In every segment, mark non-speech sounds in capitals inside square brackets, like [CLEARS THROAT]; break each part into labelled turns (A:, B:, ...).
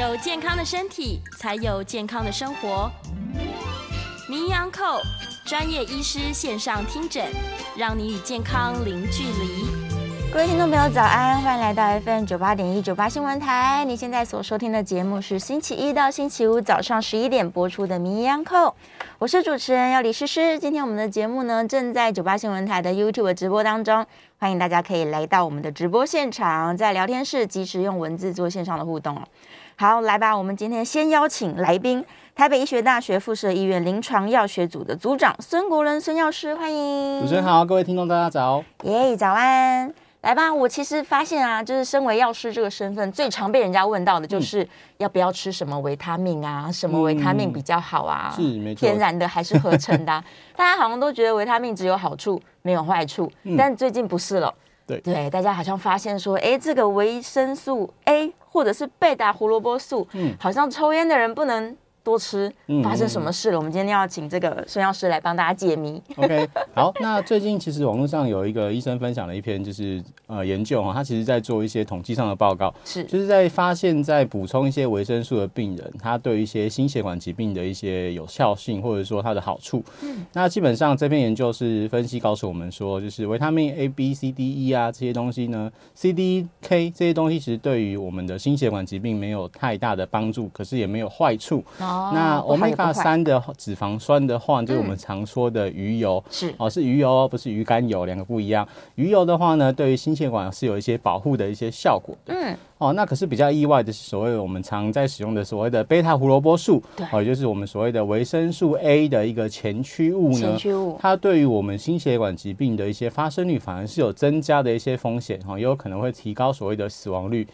A: 有健康的身体，才有健康的生活。名医安扣专业医师线上听诊，让你与健康零距离。
B: 各位听众朋友，早安！欢迎来到 FM 九八点一九八新闻台。你现在所收听的节目是星期一到星期五早上十一点播出的《名医央叩》，我是主持人要李诗诗。今天我们的节目呢，正在九八新闻台的 YouTube 直播当中，欢迎大家可以来到我们的直播现场，在聊天室及时用文字做线上的互动。好，来吧，我们今天先邀请来宾，台北医学大学附设医院临床药学组的组长孙国伦孙药师，欢迎。
C: 主持人好，各位听众大家早。
B: 耶，早安。来吧，我其实发现啊，就是身为药师这个身份，最常被人家问到的就是要不要吃什么维他命啊，嗯、什么维他命比较好啊？
C: 是没错，
B: 天然的还是合成的、啊？[LAUGHS] 大家好像都觉得维他命只有好处没有坏处，嗯、但最近不是了。
C: 对
B: 对，大家好像发现说，哎，这个维生素 A 或者是贝塔胡萝卜素，嗯，好像抽烟的人不能。多吃，发生什么事了？嗯、我们今天要请这个孙药师来帮大家解谜。
C: OK，好，[LAUGHS] 那最近其实网络上有一个医生分享了一篇，就是呃研究哈，他其实在做一些统计上的报告，
B: 是
C: 就是在发现，在补充一些维生素的病人，他对一些心血管疾病的一些有效性，或者说它的好处。嗯，那基本上这篇研究是分析告诉我们说，就是维他命 A、B、C、D、E 啊这些东西呢，C、D、K 这些东西其实对于我们的心血管疾病没有太大的帮助，可是也没有坏处。那欧米伽三的脂肪酸的话，就是我们常说的鱼油，是。哦，是鱼油，不是鱼肝油，两个不一样。鱼油的话呢，对于心血管是有一些保护的一些效果的。嗯，哦，那可是比较意外的是，所谓我们常在使用的所谓的贝塔胡萝卜素，对，哦，也就是我们所谓的维生素 A 的一个前驱物呢，前驱物，它对于我们心血管疾病的一些发生率反而是有增加的一些风险，哈，也有可能会提高所谓的死亡率。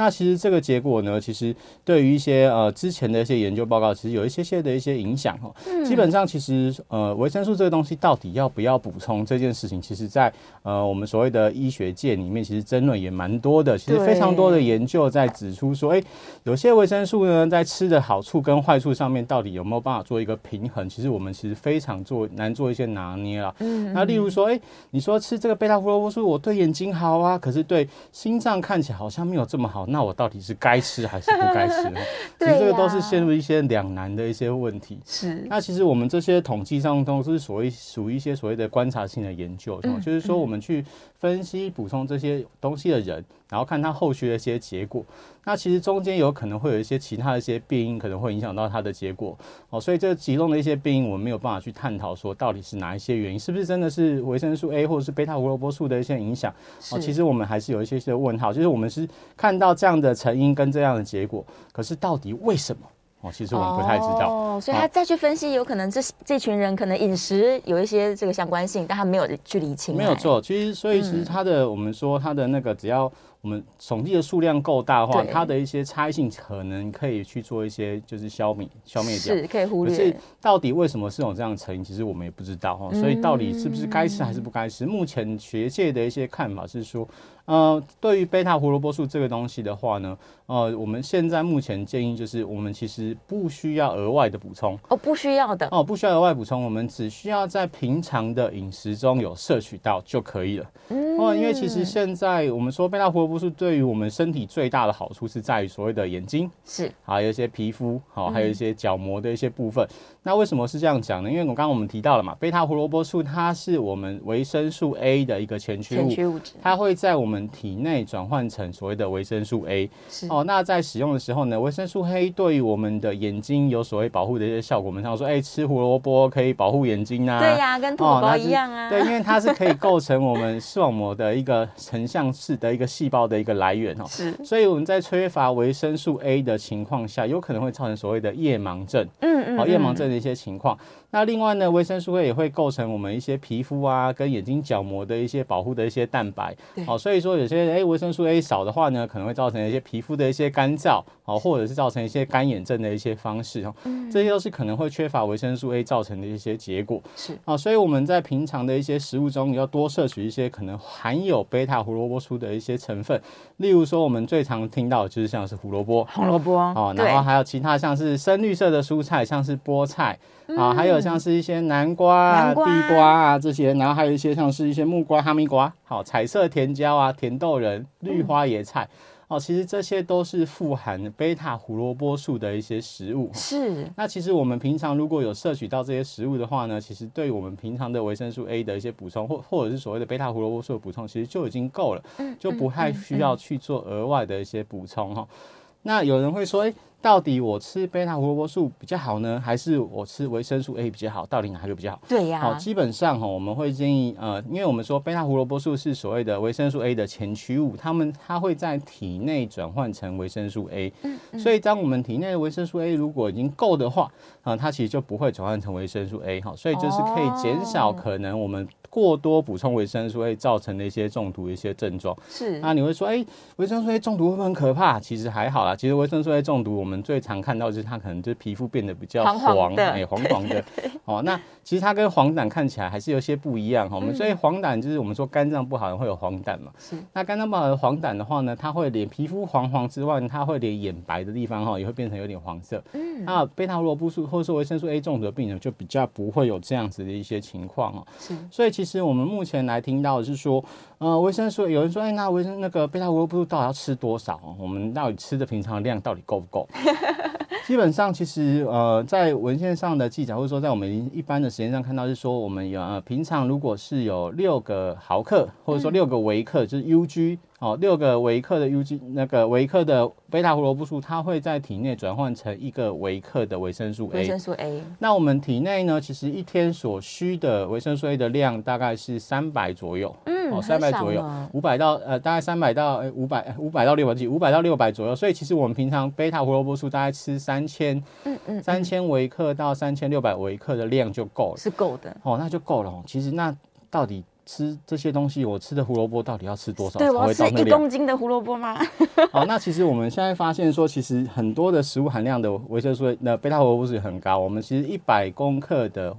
C: 那其实这个结果呢，其实对于一些呃之前的一些研究报告，其实有一些些的一些影响哦。嗯、基本上，其实呃维生素这个东西到底要不要补充这件事情，其实在呃我们所谓的医学界里面，其实争论也蛮多的。其实非常多的研究在指出说，哎对，有些维生素呢，在吃的好处跟坏处上面，到底有没有办法做一个平衡？其实我们其实非常做难做一些拿捏啊。嗯。那例如说，哎，你说吃这个贝塔胡萝卜素，我对眼睛好啊，可是对心脏看起来好像没有这么好。那我到底是该吃还是不该吃呢？[LAUGHS] 其实这个都是陷入一些两难的一些问题。是。那其实我们这些统计上都是所谓属于一些所谓的观察性的研究，就是说我们去分析补充这些东西的人，然后看他后续的一些结果。那其实中间有可能会有一些其他的一些病因，可能会影响到他的结果。哦，所以这其中的一些病因，我们没有办法去探讨说到底是哪一些原因，是不是真的是维生素 A 或者是贝塔胡萝卜素的一些影响？哦，其实我们还是有一些些问号，就是我们是看到这样的成因跟这样的结果，可是到底为什么？哦，其实我们不太知道。
B: 哦，所以他再去分析，有可能这这群人可能饮食有一些这个相关性，但他没有去理清。
C: 没有错，其实所以其实他的、嗯、我们说他的那个只要。我们统计的数量够大的话，它的一些差异性可能可以去做一些就是消灭消灭掉，
B: 是可以忽略。
C: 可是到底为什么是有这样的成因，其实我们也不知道哈。所以到底是不是该吃还是不该吃？嗯、目前学界的一些看法是说，呃，对于贝塔胡萝卜素这个东西的话呢，呃，我们现在目前建议就是，我们其实不需要额外的补充
B: 哦，不需要的
C: 哦，不需要额外补充，我们只需要在平常的饮食中有摄取到就可以了。嗯，哦，因为其实现在我们说贝塔胡萝卜素对于我们身体最大的好处是在于所谓的眼睛，是还有一些皮肤，好，还有一些角膜的一些部分。嗯、那为什么是这样讲呢？因为我刚刚我们提到了嘛，贝塔胡萝卜素它是我们维生素 A 的一个前驱物，前驱物质，它会在我们体内转换成所谓的维生素 A。是哦，那在使用的时候呢，维生素 A 对于我们的眼睛有所谓保护的一些效果。我们常说，哎、欸，吃胡萝卜可以保护眼睛啊。
B: 对呀、啊，跟兔宝宝一样啊、哦。
C: 对，因为它是可以构成我们视网膜的一个成像式的一个细胞的一个来源哦，是，所以我们在缺乏维生素 A 的情况下，有可能会造成所谓的夜盲症，嗯嗯，好，夜盲症的一些情况。那另外呢，维生素 A 也会构成我们一些皮肤啊，跟眼睛角膜的一些保护的一些蛋白。对好，所以说有些诶维生素 A 少的话呢，可能会造成一些皮肤的一些干燥，好，或者是造成一些干眼症的一些方式哦。嗯，这些都是可能会缺乏维生素 A 造成的一些结果。是啊，所以我们在平常的一些食物中，要多摄取一些可能含有贝塔胡萝卜素的一些成分。例如说，我们最常听到的就是像是胡萝卜、
B: 红萝卜
C: 哦，然后还有其他像是深绿色的蔬菜，像是菠菜。啊，还有像是一些南瓜、地瓜啊这些，然后还有一些像是一些木瓜、哈密瓜，好，彩色甜椒啊、甜豆仁、绿花椰菜，哦，其实这些都是富含贝塔胡萝卜素的一些食物。
B: 是。
C: 那其实我们平常如果有摄取到这些食物的话呢，其实对我们平常的维生素 A 的一些补充，或或者是所谓的贝塔胡萝卜素的补充，其实就已经够了，就不太需要去做额外的一些补充哈。那有人会说，诶。到底我吃贝塔胡萝卜素比较好呢，还是我吃维生素 A 比较好？到底哪个比较好？
B: 对呀、啊。
C: 好，基本上哈，我们会建议呃，因为我们说贝塔胡萝卜素是所谓的维生素 A 的前驱物，它们它会在体内转换成维生素 A。嗯嗯。所以当我们体内的维生素 A 如果已经够的话，啊、呃，它其实就不会转换成维生素 A 哈，所以就是可以减少可能我们。过多补充维生素 A 造成的一些中毒的一些症状。是，那你会说，哎、欸，维生素 A 中毒会不会很可怕？其实还好啦。其实维生素 A 中毒，我们最常看到就是它可能就是皮肤变得比较黄，哎，黄黄的。哦，那其实它跟黄疸看起来还是有些不一样哈。我们所以黄疸就是我们说肝脏不好会有黄疸嘛。是。那肝脏不好的黄疸的话呢，它会连皮肤黄黄之外，它会连眼白的地方哈也会变成有点黄色。嗯。那贝塔胡萝卜素或者说维生素 A 中毒的病人就比较不会有这样子的一些情况哦。是。所以其实我们目前来听到的是说，呃，维生素有人说，哎、欸，那维生那个贝塔胡萝卜素到底要吃多少？我们到底吃的平常的量到底够不够？[LAUGHS] 基本上，其实呃，在文献上的记载，或者说在我们一般的实验上看到是说，我们有呃平常如果是有六个毫克，或者说六个微克，就是 UG。哦，六个微克的 UG 那个微克的贝塔胡萝卜素，它会在体内转换成一个微克的维生素 A。维生素 A。那我们体内呢，其实一天所需的维生素 A 的量大概是三百左右。嗯，哦，三百左右，五百到呃，大概三百到五百，五百到六百几，五百到六百左右。所以其实我们平常贝塔胡萝卜素大概吃三千，嗯嗯，三千微克到三千六百微克的量就够了，是够的。哦，那就够了。哦，其实那到底？吃这些东西，我吃的胡萝卜到底要吃多少才会到那量？对，我要吃一公斤的胡萝卜吗？[LAUGHS] 好，那其实我们现在发现说，其实很多的食物含量的维生素，那贝塔胡萝卜素很高。我们其实一百公克的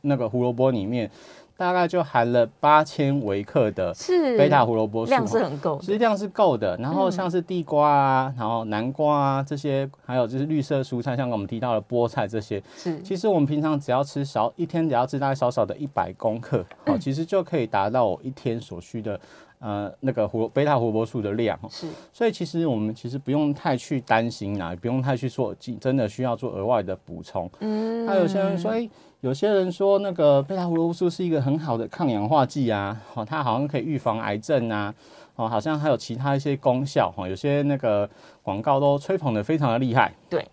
C: 那个胡萝卜里面。大概就含了八千微克的贝塔胡萝卜素，量是很够，其实量是够的。然后像是地瓜啊，然后南瓜啊这些，还有就是绿色蔬菜，像我们提到的菠菜这些，是其实我们平常只要吃少，一天只要吃大概少少的一百公克，好，[CLEARS THROAT] 其实就可以达到我一天所需的。呃，那个胡贝塔胡萝卜素的量是，所以其实我们其实不用太去担心啦，也不用太去说真的需要做额外的补充。嗯，还有些人说，哎，有些人说那个贝塔胡萝卜素是一个很好的抗氧化剂啊，哦，它好像可以预防癌症啊，哦，好像还有其他一些功效哈，有些那个广告都吹捧的非常的厉害。对，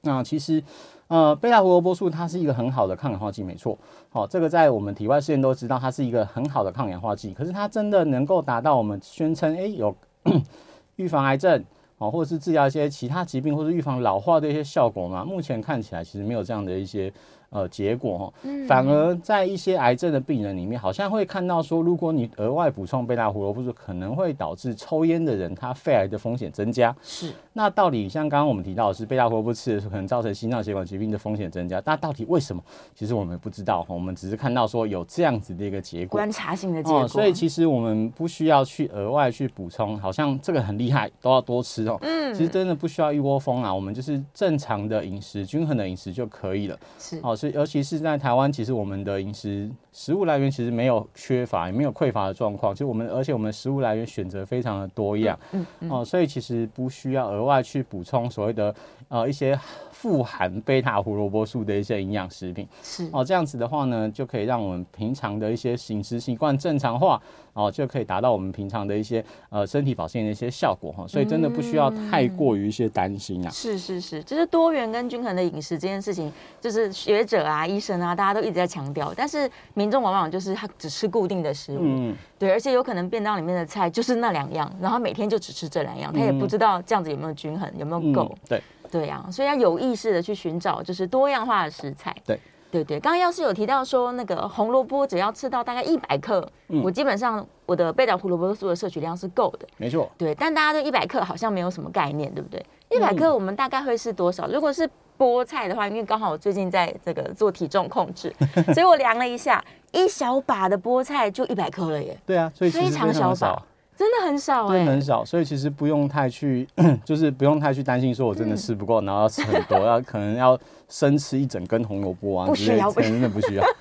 C: 那其实。呃，贝塔胡萝卜素它是一个很好的抗氧化剂，没错。好，这个在我们体外试验都知道，它是一个很好的抗氧化剂。可是它真的能够达到我们宣称，诶，有 [CLEARS THROAT] 预防癌症，哦，或者是治疗一些其他疾病，或者预防老化的一些效果吗？目前看起来其实没有这样的一些。呃，结果哈，反而在一些癌症的病人里面，好像会看到说，如果你额外补充贝塔胡萝卜素，可能会导致抽烟的人他肺癌的风险增加。是，那到底像刚刚我们提到的是贝塔胡萝卜吃的时候，可能造成心脏血管疾病的风险增加，那到底为什么？其实我们不知道，我们只是看到说有这样子的一个结果，观察性的结果。哦，所以其实我们不需要去额外去补充，好像这个很厉害，都要多吃哦。嗯，其实真的不需要一窝蜂啊，我们就是正常的饮食，均衡的饮食就可以了。是，哦。所以，尤其是在台湾，其实我们的饮食食物来源其实没有缺乏，也没有匮乏的状况。就我们，而且我们的食物来源选择非常的多样，嗯嗯，哦，所以其实不需要额外去补充所谓的呃一些。富含贝塔胡萝卜素的一些营养食品是哦，这样子的话呢，就可以让我们平常的一些饮食习惯正常化哦，就可以达到我们平常的一些呃身体保健的一些效果哈。所以真的不需要太过于一些担心啊。是是是，就是多元跟均衡的饮食这件事情，就是学者啊、医生啊，大家都一直在强调。但是民众往往就是他只吃固定的食物，嗯，对，而且有可能便当里面的菜就是那两样，然后每天就只吃这两样，他也不知道这样子有没有均衡，有没有够，对。对呀、啊，所以要有意识的去寻找，就是多样化的食材。对，对对。刚刚要是有提到说，那个红萝卜只要吃到大概一百克，嗯，我基本上我的贝塔胡萝卜素的摄取量是够的。没错。对，但大家对一百克好像没有什么概念，对不对？一百克我们大概会是多少？如果是菠菜的话，因为刚好我最近在这个做体重控制，[LAUGHS] 所以我量了一下，一小把的菠菜就一百克了耶。对啊，所以非常小把。真的很少、欸，真的很少，所以其实不用太去，[CLEARS THROAT] 就是不用太去担心，说我真的吃不够，然后要吃很多，要可能要生吃一整根红萝卜啊，不需要，真的不需要。[LAUGHS]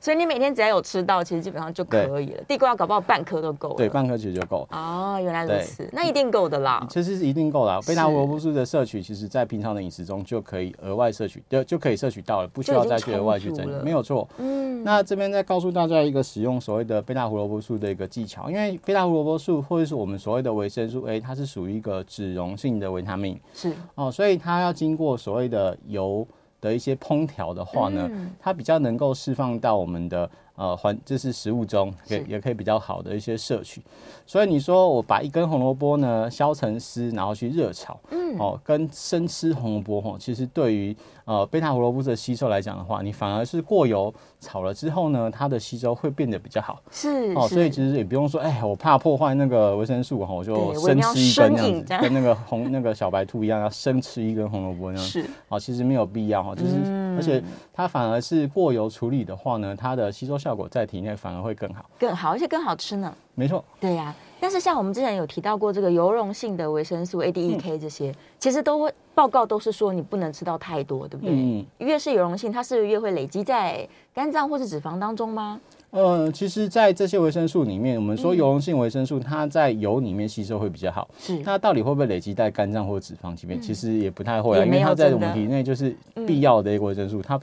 B: 所以你每天只要有吃到，其实基本上就可以了。地瓜搞不好半颗都够了。
C: 对，半颗其实就够。
B: 哦，原来如此，那一定够的啦。
C: 其实是一定够了。贝塔胡萝卜素的摄取，其实在平常的饮食中就可以额外摄取，就就可以摄取到了，不需要再去额外去增。没有错。嗯。那这边再告诉大家一个使用所谓的贝塔胡萝卜素的一个技巧，因为贝塔胡萝卜素或者是我们所谓的维生素 A，它是属于一个脂溶性的维他命。
B: 是。
C: 哦，所以它要经过所谓的油的一些烹调的话呢，嗯、它比较能够释放到我们的呃环，就是食物中，也也可以比较好的一些摄取。所以你说我把一根红萝卜呢削成丝，然后去热炒，嗯，哦，跟生吃红萝卜哈，其实对于呃贝塔胡萝卜素的吸收来讲的话，你反而是过油炒了之后呢，它的吸收会变得比较好。
B: 是
C: 哦，所以其实也不用说，哎，我怕破坏那个维生素哈，我就生吃一根这样子，跟那个红那个小白兔一样，要生吃一根红萝卜那样。是哦，其实没有必要哈，就是、嗯、而且它反而是过油处理的话呢，它的吸收效果在体内反而会更好，
B: 更好，而且更好吃呢。
C: 没错，
B: 对呀、啊，但是像我们之前有提到过这个油溶性的维生素 A、D、E、K 这些，嗯、其实都会报告都是说你不能吃到太多，对不对？嗯，越是油溶性，它是越会累积在肝脏或是脂肪当中吗？
C: 呃，其实，在这些维生素里面，我们说油溶性维生素，它在油里面吸收会比较好。是，它到底会不会累积在肝脏或者脂肪里面？其实也不太会啊，因为它在我们体内就是必要的一个维生素，它。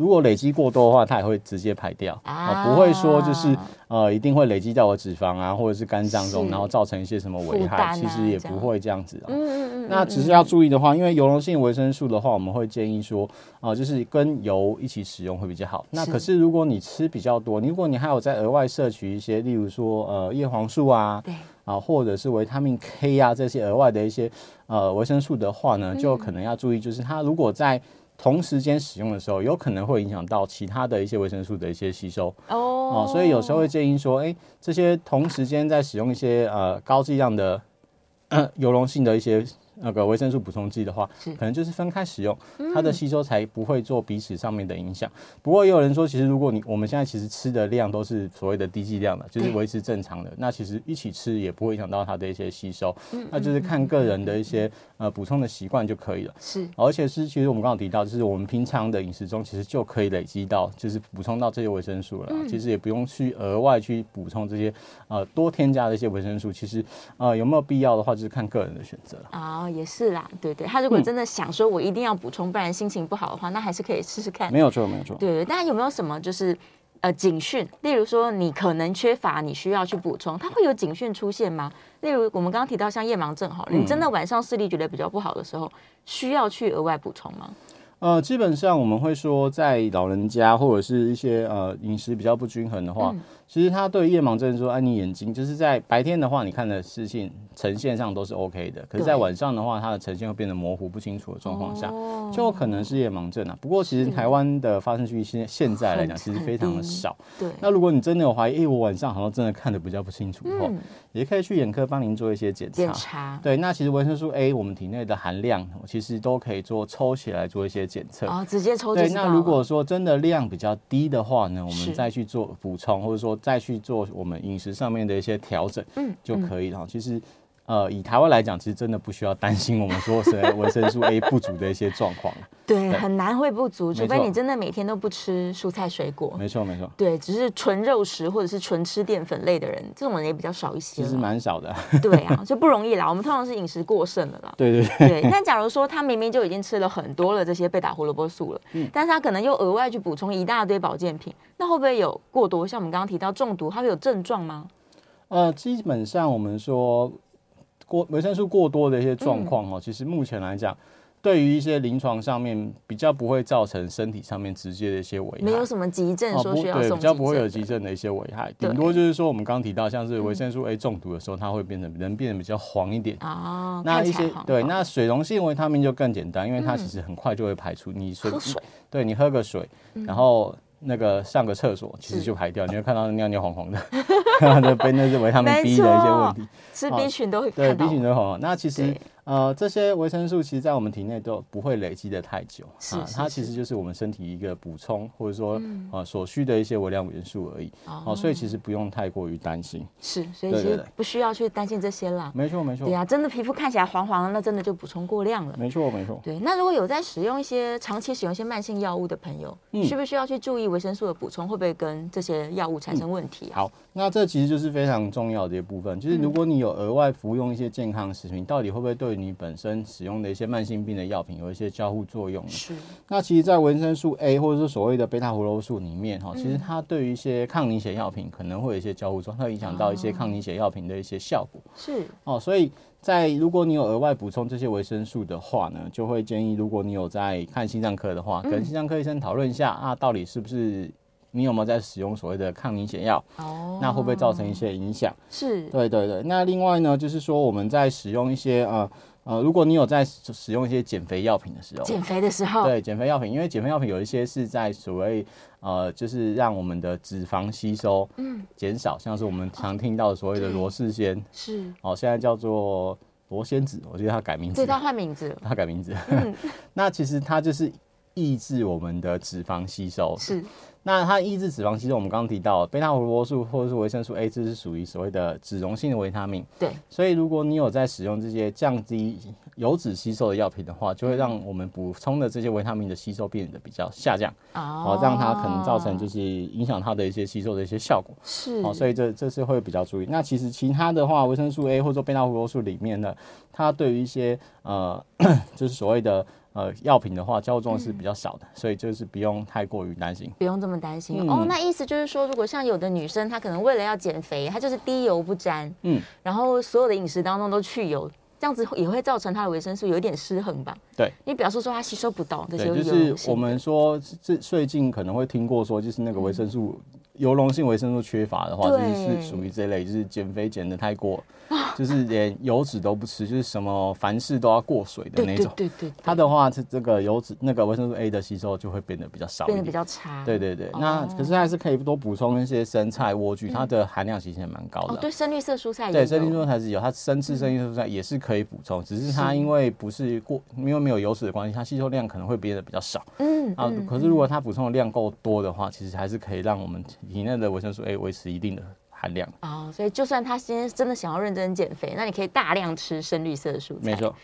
C: 如果累积过多的话，它也会直接排掉。啊，不会说就是呃一定会累积到我脂肪啊或者是肝脏中，然后造成一些什么危害，其实也不会这样子啊。嗯嗯嗯。那只是要注意的话，因为油溶性维生素的话，我们会建议说啊，就是跟油一起使用会比较好。那可是如果你吃比较多，如果你还有在额外摄取一些，例如说呃叶黄素啊，对。啊，或者是维他命 K 啊这些额外的一些呃维生素的话呢，就可能要注意，就是它如果在同时间使用的时候，有可能会影响到其他的一些维生素的一些吸收哦，所以有时候会建议说，哎，这些同时间在使用一些呃高剂量的油溶性的一些。那个维生素补充剂的话，可能就是分开使用，它的吸收才不会做彼此上面的影响。不过也有人说，其实如果你我们现在其实吃的量都是所谓的低剂量的，就是维持正常的，那其实一起吃也不会影响到它的一些吸收。那就是看个人的一些呃补充的习惯就可以了。是，而且是其实我们刚刚提到，就是我们平常的饮食中其实就可以累积到，就是补充到这些维生素了。其实也不用去额外去补充这些呃多添加的一些维生素。其实呃有没有必要的话，就是看个人的选择了。
B: 啊。也是啦，对对，他如果真的想说我一定要补充，不然心情不好的话，那还是可以试试看。
C: 没有错，没有错。
B: 对对，但有没有什么就是呃警讯？例如说你可能缺乏，你需要去补充，它会有警讯出现吗？例如我们刚刚提到像夜盲症哈，你真的晚上视力觉得比较不好的时候，需要去额外补充吗？
C: 呃，基本上我们会说，在老人家或者是一些呃饮食比较不均衡的话。嗯其实他对夜盲症说：“哎，你眼睛就是在白天的话，你看的视线呈现上都是 OK 的，可是，在晚上的话，它的呈现会变得模糊不清楚的状况下，就有可能是夜盲症啊。不过，其实台湾的发生几率现现在来讲，其实非常的少。[LAUGHS] 对。那如果你真的有怀疑，哎，我晚上好像真的看的比较不清楚的话，也可以去眼科帮您做一些检查。检查。对，那其实维生素 A 我们体内的含量，其实都可以做抽血来做一些检测。
B: 哦，直接抽。
C: 对，那如果说真的量比较低的话呢，我们再去做补充，或者说。再去做我们饮食上面的一些调整，嗯，就可以了。其实，呃，以台湾来讲，其实真的不需要担心我们说是维生素 A 不足的一些状况。
B: 对，很难会不足，除非你真的每天都不吃蔬菜水果。
C: 没错，没错。
B: 对，只是纯肉食或者是纯吃淀粉类的人，这种人也比较少一些。
C: 其实蛮少的。[LAUGHS]
B: 对啊，就不容易啦。我们通常是饮食过剩了啦。
C: 对对对。
B: 对，但假如说他明明就已经吃了很多了这些被打胡萝卜素了，嗯，但是他可能又额外去补充一大堆保健品，那会不会有过多？像我们刚刚提到中毒，它会有症状吗？
C: 呃，基本上我们说过维生素过多的一些状况哦，其实目前来讲。对于一些临床上面比较不会造成身体上面直接的一些危害，
B: 没有什么急症说需要
C: 对，比较不会有急症的一些危害，顶多就是说我们刚刚提到像是维生素 A 中毒的时候，它会变成人变得比较黄一点哦。那一些对，那水溶性维他命就更简单，因为它其实很快就会排出。你水，对你喝个水，然后那个上个厕所，其实就排掉，你会看到尿尿黄黄的，那 [LAUGHS] 被那认为他们 B 的一些问题，
B: 吃 B 群都会
C: 对 B 群都好。那其实。呃，这些维生素其实，在我们体内都不会累积的太久
B: 是
C: 啊，它其实就是我们身体一个补充或者说、嗯、呃所需的一些微量元素而已哦、啊，所以其实不用太过于担心。
B: 是，所以其实不需要去担心这些啦。
C: 没错，没错。
B: 对啊，真的皮肤看起来黄黄的，那真的就补充过量了。
C: 没错，没错。
B: 对，那如果有在使用一些长期使用一些慢性药物的朋友，嗯、需不需要去注意维生素的补充会不会跟这些药物产生问题？好，
C: 那这其实就是非常重要的一部分，就是如果你有额外服用一些健康食品，到底会不会对你本身使用的一些慢性病的药品有一些交互作用？
B: 是。
C: 那其实，在维生素 A 或者是所谓的贝塔胡萝卜素里面，哈，其实它对于一些抗凝血药品可能会有一些交互作用，它会影响到一些抗凝血药品的一些效果。
B: 是。
C: 哦，所以在如果你有额外补充这些维生素的话呢，就会建议，如果你有在看心脏科的话，跟心脏科医生讨论一下啊，到底是不是你有没有在使用所谓的抗凝血药？哦。那会不会造成一些影响？
B: 是。
C: 对对对。那另外呢，就是说我们在使用一些呃。呃，如果你有在使用一些减肥药品的时候，
B: 减肥的时候，
C: 对减肥药品，因为减肥药品有一些是在所谓呃，就是让我们的脂肪吸收嗯减少，像是我们常听到的所谓的罗氏鲜
B: 是
C: 哦，现在叫做罗仙子，我觉得它改名字，
B: 对，它换名字，
C: 它改名字，嗯、[LAUGHS] 那其实它就是抑制我们的脂肪吸收
B: 是。
C: 那它抑制脂肪吸收，我们刚刚提到贝塔胡萝卜素或者是维生素 A，这是属于所谓的脂溶性的维他命。
B: 对，
C: 所以如果你有在使用这些降低油脂吸收的药品的话，就会让我们补充的这些维他命的吸收变得比较下降。哦，让它可能造成就是影响它的一些吸收的一些效果。
B: 是，
C: 哦，所以这这是会比较注意。那其实其他的话，维生素 A 或者说贝塔胡萝卜素里面呢，它对于一些呃，[CLEARS THROAT] 就是所谓的。呃，药品的话，交互作用是比较少的，嗯，所以就是不用太过于担心，
B: 不用这么担心，嗯、哦。那意思就是说，如果像有的女生，她可能为了要减肥，她就是低油不沾，嗯，然后所有的饮食当中都去油，这样子也会造成它的维生素有一点失衡吧？
C: 对，
B: 你表示说它吸收不到这些油，
C: 就是我们说这最近可能会听过说，就是那个维生素。嗯油溶性维生素缺乏的话，就是是属于这类，就是减肥减的太过，就是连油脂都不吃，就是什么凡事都要过水的那种。
B: 对对对，
C: 它的话是这个油脂那个维生素 A 的吸收就会变得比较少，
B: 变得比较差。
C: 对对对，那可是还是可以多补充一些生菜、莴苣，它的含量其实也蛮高的。
B: 对，深绿色蔬菜。
C: 对，深绿色蔬菜是有，它生吃深绿色蔬菜也是可以补充，只是它因为不是过，因为没有油脂的关系，它吸收量可能会变得比较少。嗯啊，可是如果它补充的量够多的话，其实还是可以让我们体内的维生素 A。维持一定的含量
B: 啊、哦，所以就算他今天真的想要认真减肥，那你可以大量吃深绿色的蔬菜，
C: 没错，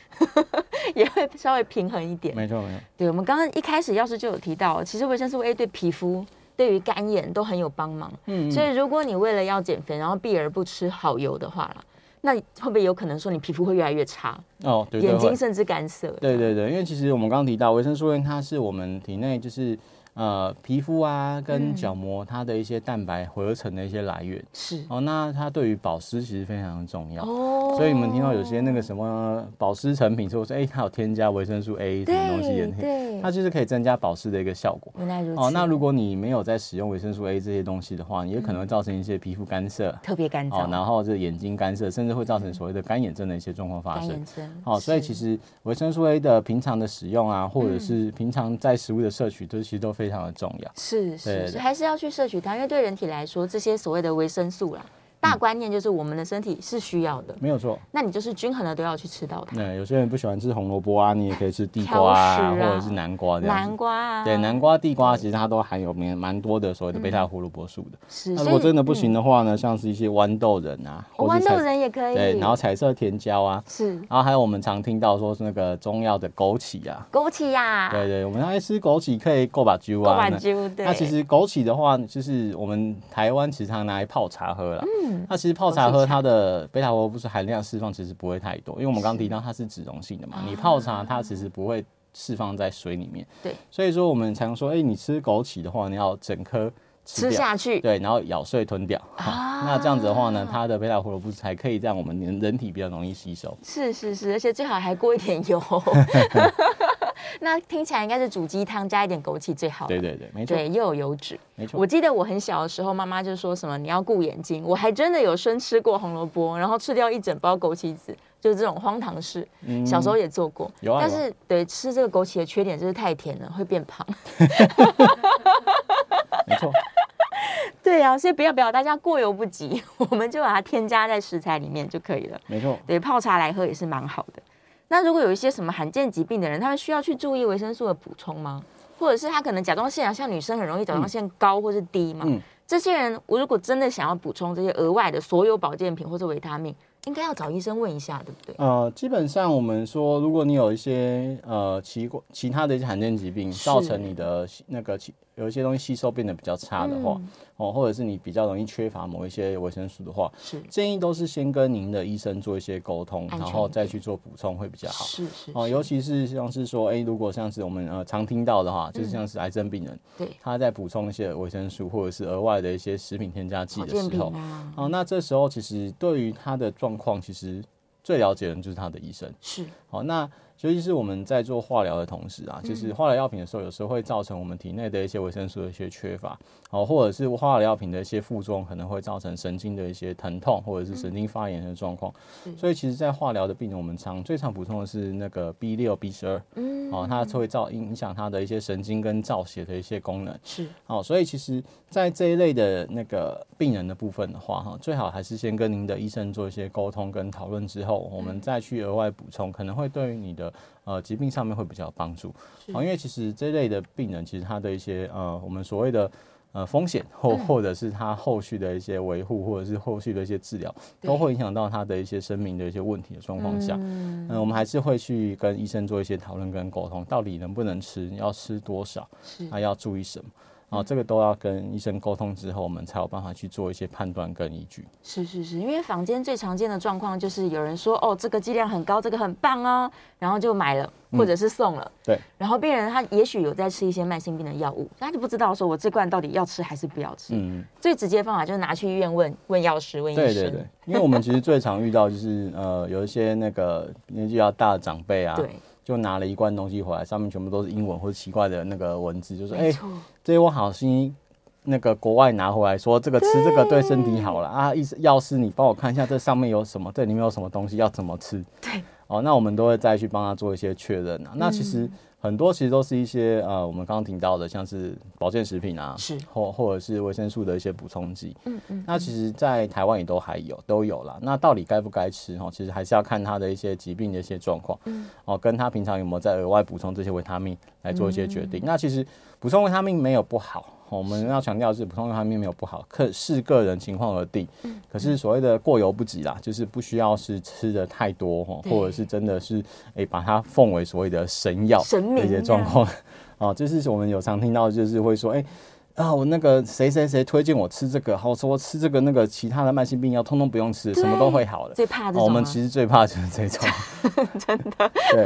C: [LAUGHS]
B: 也会稍微平衡一点。
C: 没错，没错。
B: 对，我们刚刚一开始要是就有提到，其实维生素 A 对皮肤、对于干眼都很有帮忙。嗯，所以如果你为了要减肥，然后避而不吃好油的话啦，那会不会有可能说你皮肤会越来越差？
C: 哦，对，对，
B: 眼睛甚至干涩。
C: 对对对，因为其实我们刚刚提到维生素 A，它是我们体内就是。呃，皮肤啊，跟角膜它的一些蛋白合成的一些来源
B: 是
C: 哦，那它对于保湿其实非常的重要哦。所以你们听到有些那个什么保湿成品，说说哎，它有添加维生素 A 什么东西的，对，它就是可以增加保湿的一个效果。
B: 原来如此
C: 哦。那如果你没有在使用维生素 A 这些东西的话，你也可能会造成一些皮肤干涩，
B: 特别干燥，
C: 然后这眼睛干涩，甚至会造成所谓的干眼症的一些状况发生。干眼症。哦，所以其实维生素 A 的平常的使用啊，或者是平常在食物的摄取，都其实都非常的重要。
B: 是是是，还是要去摄取它，因为对人体来说，这些所谓的维生素啦。大观念就是我们的身体是需要的，没
C: 有错。
B: 那你就是均衡的都要去吃到它。
C: 对，有些人不喜欢吃红萝卜啊，你也可以吃地瓜啊，啊或者是南瓜这样。
B: 南瓜啊，
C: 对，南瓜、地瓜其实它都含有蛮蛮多的所谓的贝塔胡萝卜素的。
B: 是。
C: 那如果真的不行的话呢，嗯、像是一些豌豆仁啊，
B: 豌豆仁也可以。
C: 对，然后彩色甜椒啊，
B: 是。
C: 然后还有我们常听到说是那个中药的枸杞啊，
B: 枸杞呀，
C: 对对，我们爱吃枸杞可以够把灸啊，
B: 够把灸。对。
C: 那其实枸杞的话，就是我们台湾其实常拿来泡茶喝了。嗯。那其实泡茶喝。它的贝塔胡萝卜素含量释放其实不会太多，因为我们刚刚提到它是脂溶性的嘛，你泡茶它其实不会释放在水里面。对，所以说我们常说，哎，你吃枸杞的话，你要整颗吃，
B: 吃下去，
C: 对，然后咬碎吞掉。啊，那这样子的话呢，它的贝塔胡萝卜素才可以让我们人人体比较容易吸收。
B: 是是是，而且最好还过一点油。[LAUGHS] 那听起来应该是煮鸡汤加一点枸杞最好。
C: 对对对，没错。
B: 对，又有油脂。
C: 没错。
B: 我记得我很小的时候，妈妈就说什么你要顾眼睛，我还真的有生吃过红萝卜，然后吃掉一整包枸杞子，就是这种荒唐事。嗯。小时候也做过。有啊。但是对吃这个枸杞的缺点就是太甜了，会变胖。[LAUGHS]
C: 没错。
B: 对啊，所以不要不要，大家过犹不及，[LAUGHS] 我们就把它添加在食材里面就可以了。
C: 没错。
B: 对，泡茶来喝也是蛮好的。那如果有一些什么罕见疾病的人，他们需要去注意维生素的补充吗？或者是他可能甲状腺啊，像女生很容易甲状腺高或是低嘛？嗯，这些人我如果真的想要补充这些额外的所有保健品或者维他命，应该要找医生问一下，对不对？
C: 呃，基本上我们说，如果你有一些呃奇怪其他的一些罕见疾病，造成你的那个有一些东西吸收变得比较差的话，哦、嗯，或者是你比较容易缺乏某一些维生素的话，是。建议都是先跟您的医生做一些沟通，然后再去做补充会比较好。是是哦，尤其是像是说，哎、欸，如果像是我们呃常听到的话，就是像是癌症病人，嗯、对，他在补充一些维生素或者是额外的一些食品添加剂的时候，啊、哦，那这时候其实对于他的状况，其实最了解的就是他的医生。是，好、哦，那。尤其是我们在做化疗的同时啊，就是化疗药品的时候，有时候会造成我们体内的一些维生素的一些缺乏，哦，或者是化疗药品的一些副作用，可能会造成神经的一些疼痛，或者是神经发炎的状况。所以，其实，在化疗的病人，我们常最常补充的是那个 B 六、B 十二，嗯，哦，它会造影响它的一些神经跟造血的一些功能。是，哦，所以其实，在这一类的那个病人的部分的话，哈，最好还是先跟您的医生做一些沟通跟讨论之后，我们再去额外补充，可能会对于你的。呃，疾病上面会比较有帮助，啊，因为其实这类的病人，其实他的一些呃，我们所谓的呃风险，或或者是他后续的一些维护，或者是后续的一些治疗，都会影响到他的一些生命的一些问题的状况下，嗯，我们还是会去跟医生做一些讨论跟沟通，到底能不能吃，要吃多少，还要注意什么。啊，这个都要跟医生沟通之后，我们才有办法去做一些判断跟依据。
B: 是是是，因为坊间最常见的状况就是有人说，哦，这个剂量很高，这个很棒哦，然后就买了，或者是送了。嗯、对。然后病人他也许有在吃一些慢性病的药物，他就不知道说我这罐到底要吃还是不要吃。嗯。最直接的方法就是拿去医院问问药师，问医生。对对对。因为我们其实最常遇到就是呃，有一些那个年纪较大的长辈啊。对。就拿了一罐东西回来，上面全部都是英文或者奇怪的那个文字，就说：“哎、欸，这些我好心那个国外拿回来说，这个吃这个对身体好了啊。意思要是，你帮我看一下这上面有什么，这里面有什么东西要怎么吃？对，哦，那我们都会再去帮他做一些确认啊。那其实。嗯”很多其实都是一些呃，我们刚刚提到的，像是保健食品啊，是或或者是维生素的一些补充剂。嗯嗯。那其实，在台湾也都还有都有啦。那到底该不该吃？哈，其实还是要看他的一些疾病的一些状况。嗯。哦，跟他平常有没有在额外补充这些维他命来做一些决定。嗯、那其实补充维他命没有不好。我们要强调是补充维他命没有不好，可视个人情况而定。可是所谓的过犹不及啦，就是不需要是吃的太多哈，或者是真的是诶把它奉为所谓的神药的一些状况。哦，就是我们有常听到，就是会说，哎啊，我那个谁谁谁推荐我吃这个，好说吃这个那个其他的慢性病药，通通不用吃，什么都会好的。最怕的，我们其实最怕就是这种，[LAUGHS] 真的。对。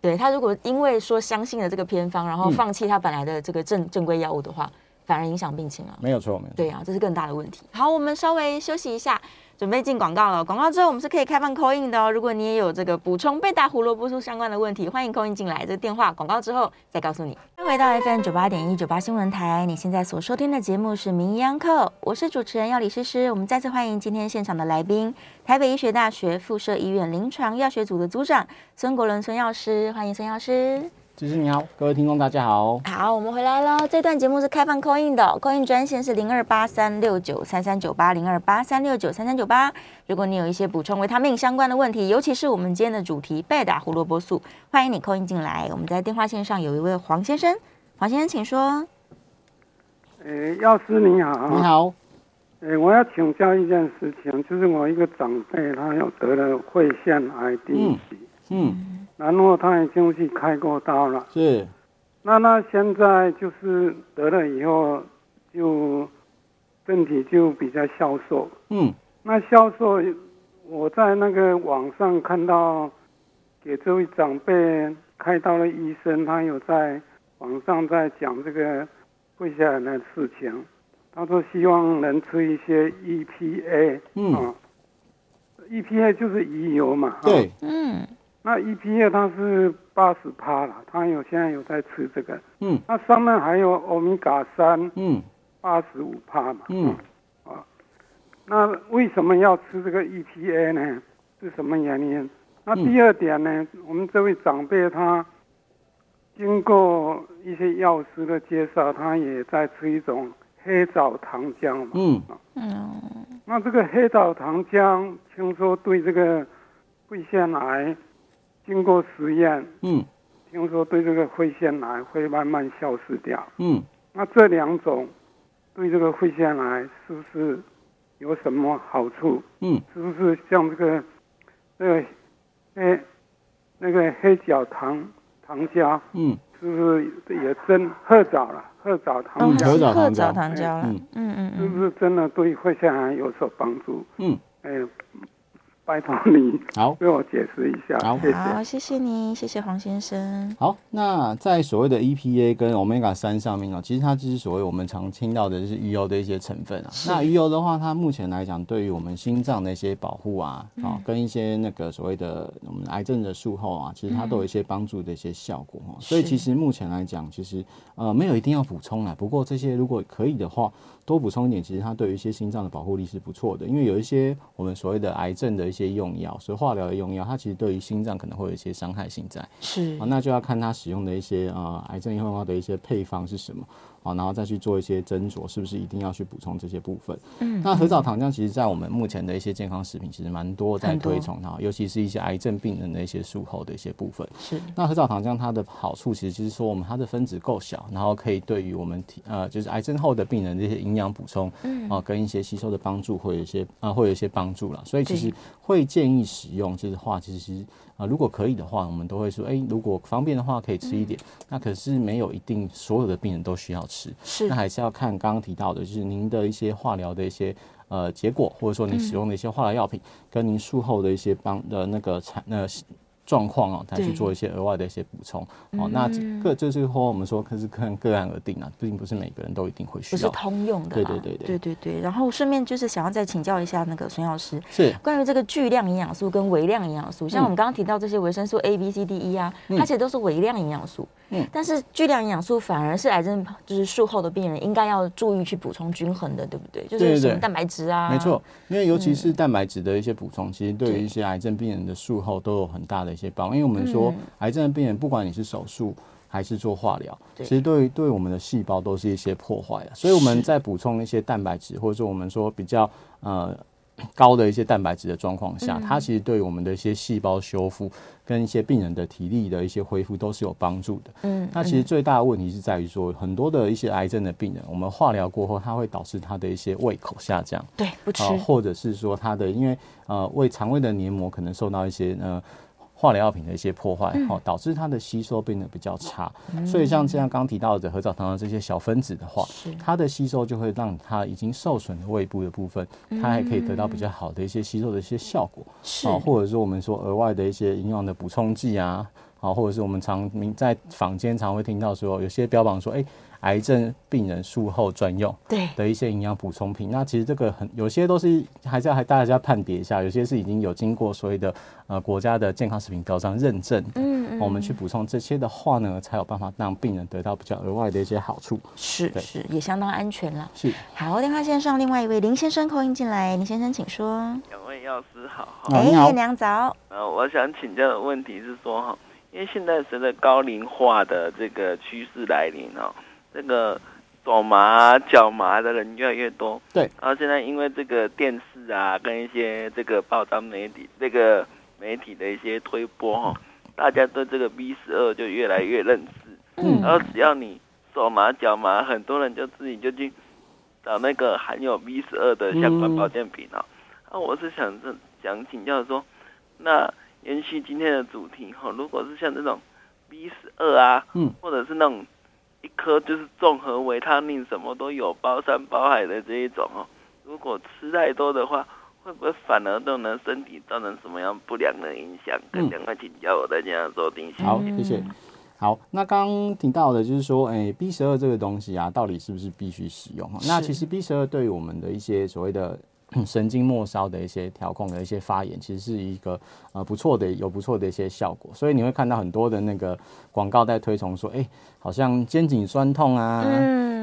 B: 对，他如果因为说相信了这个偏方，然后放弃他本来的这个正正规药物的话，反而影响病情了。没有错，没有错。对啊，这是更大的问题。好，我们稍微休息一下，准备进广告了。广告之后我们是可以开放 call in 的哦。如果你也有这个补充贝塔胡萝卜素相关的问题，欢迎 call in 进来。这个电话广告之后再告诉你。回到 FM 九八点一九八新闻台，你现在所收听的节目是名医央叩，我是主持人药理诗诗。我们再次欢迎今天现场的来宾。台北医学大学附设医院临床药学组的组长孙国伦孙药师，欢迎孙药师。诗诗你好，各位听众大家好。好，我们回来了。这段节目是开放 call in 的，call in 专线是零二八三六九三三九八零二八三六九三三九八。如果你有一些补充维他命相关的问题，尤其是我们今天的主题贝塔胡萝卜素，欢迎你 call in 进来。我们在电话线上有一位黄先生，黄先生请说。诶，药师你好。你好。哎、欸，我要请教一件事情，就是我一个长辈，他有得了肺腺癌第一期，嗯，嗯，然后他已经去开过刀了，是，那那现在就是得了以后，就身体就比较消瘦，嗯，那消瘦，我在那个网上看到，给这位长辈开刀的医生，他有在网上在讲这个肺腺癌的事情。他说希望能吃一些 EPA，嗯，啊，EPA 就是鱼油嘛，对，嗯，那 EPA 它是八十趴了，他有现在有在吃这个，嗯，那上面还有欧米伽三，嗯，八十五趴嘛，嗯，啊，那为什么要吃这个 EPA 呢？是什么原因？那第二点呢？嗯、我们这位长辈他经过一些药师的介绍，他也在吃一种。黑枣糖浆嘛，嗯嗯，那这个黑枣糖浆听说对这个肺腺癌
D: 经过实验，
C: 嗯，
D: 听说对这个肺腺癌会慢慢消失掉。
C: 嗯，
D: 那这两种对这个肺腺癌是不是有什么好处？
C: 嗯，
D: 是不是像这个那个黑那个黑角糖糖胶？
C: 嗯，
D: 是不是也真褐藻了？褐藻糖
C: 嗯
D: 胶，
C: 褐藻糖
B: 胶
C: 嗯
B: 嗯嗯，
D: 是不是真的对肺腺癌有所帮助？
C: 嗯，
D: 哎，拜托你
C: 好。
D: 为我解释一下，
C: 好
D: 谢谢。
B: 好，谢谢你，谢谢黄先生。
C: 好，那在所谓的 EPA 跟 Omega 三上面呢，其实它就是所谓我们常听到的就是鱼油的一些成分啊。那鱼油的话，它目前来讲，对于我们心脏的一些保护啊，啊、
B: 嗯，
C: 跟一些那个所谓的我们癌症的术后啊，其实它都有一些帮助的一些效果哈。所以其实目前来讲，其实呃没有一定要补充啊。不过这些如果可以的话，多补充一点，其实它对于一些心脏的保护力是不错的。因为有一些我们所谓的癌症的一些用药，所以化疗的用药，它其实对于心脏可能会有一些伤害性在。
B: 是
C: 啊，那就要看它使用的一些呃癌症用药的一些配方是什么。好，然后再去做一些斟酌，是不是一定要去补充这些部分？嗯，那核藻糖浆其实，在我们目前的一些健康食品，其实蛮多在推崇它，尤其是一些癌症病人的一些术后的一些部分。
B: 是。
C: 那核藻糖浆它的好处，其实就是说，我们它的分子够小，然后可以对于我们体呃，就是癌症后的病人这些营养补充，嗯，啊，跟一些吸收的帮助，会有一些啊，会有一些帮助啦。所以其实会建议使用，就是话，其实啊，如果可以的话，我们都会说，哎、欸，如果方便的话，可以吃一点。嗯、那可是没有一定所有的病人都需要吃，
B: 是。
C: 那还是要看刚刚提到的，就是您的一些化疗的一些呃结果，或者说你使用的一些化疗药品，跟您术后的一些帮的那个产那。状况哦，再去做一些额外的一些补充哦。那这个就是说，我们说可是看个案而定啊，并不是每个人都一定会需要，
B: 不是通用的。
C: 对对对对
B: 对对对。然后顺便就是想要再请教一下那个孙药师，
C: 是关
B: 于这个巨量营养素跟微量营养素，像我们刚刚提到这些维生素 A、B、C、D、E 啊，它其实都是微量营养素。嗯。但是巨量营养素反而是癌症就是术后的病人应该要注意去补充均衡的，对不对？就是什么蛋白质啊。
C: 没错，因为尤其是蛋白质的一些补充，其实对于一些癌症病人的术后都有很大的一些帮助，因为我们说。癌症的病人，不管你是手术还是做化疗，其实对于对我们的细胞都是一些破坏的。所以我们在补充一些蛋白质，或者说我们说比较呃高的一些蛋白质的状况下，它其实对我们的一些细胞修复跟一些病人的体力的一些恢复都是有帮助的。嗯，那其实最大的问题是在于说，很多的一些癌症的病人，我们化疗过后，它会导致他的一些胃口下降，
B: 对，不吃，
C: 或者是说他的因为呃胃肠胃的黏膜可能受到一些呃。化疗药品的一些破坏，哦，导致它的吸收变得比较差。嗯、所以像这样刚提到的褐藻糖的这些小分子的话，它的吸收就会让它已经受损的胃部的部分，它还可以得到比较好的一些吸收的一些效果。是，或者说我们说额外的一些营养的补充剂啊，啊，或者是我们常在坊间常会听到说，有些标榜说，哎、欸。癌症病人术后专用对的一些营养补充品，那其实这个很有些都是还是要还大家判别一下，有些是已经有经过所谓的呃国家的健康食品标章认证，嗯嗯，我们去补充这些的话呢，才有办法让病人得到比较额外的一些好处，
B: 是是也相当安全了。
C: 是
B: 好，电话线上另外一位林先生扣音进来，林先生请说。
E: 两位药师好，
B: 哎，叶良早。
E: 呃，我想请教的问题是说哈，因为现在随着高龄化的这个趋势来临哦。这个手麻、脚麻的人越来越多，
C: 对。
E: 然后现在因为这个电视啊，跟一些这个报章媒体、这个媒体的一些推波哈，大家对这个 B 十二就越来越认识。嗯。然后只要你手麻、脚麻，很多人就自己就去找那个含有 B 十二的相关保健品啊。那我是想这想请教说，那延续今天的主题哈，如果是像这种 B 十二啊，嗯，或者是那种。一颗就是综合维他命，什么都有，包山包海的这一种哦。如果吃太多的话，会不会反而对人身体造成什么样不良的影响？跟两位请教，我再这样说定。
C: 好，谢谢。好，那刚刚提到的就是说，哎、欸，B 十二这个东西啊，到底是不是必须使用？那其实 B 十二对于我们的一些所谓的。神经末梢的一些调控的一些发炎，其实是一个呃不错的，有不错的一些效果。所以你会看到很多的那个广告在推崇说，哎、欸，好像肩颈酸痛啊、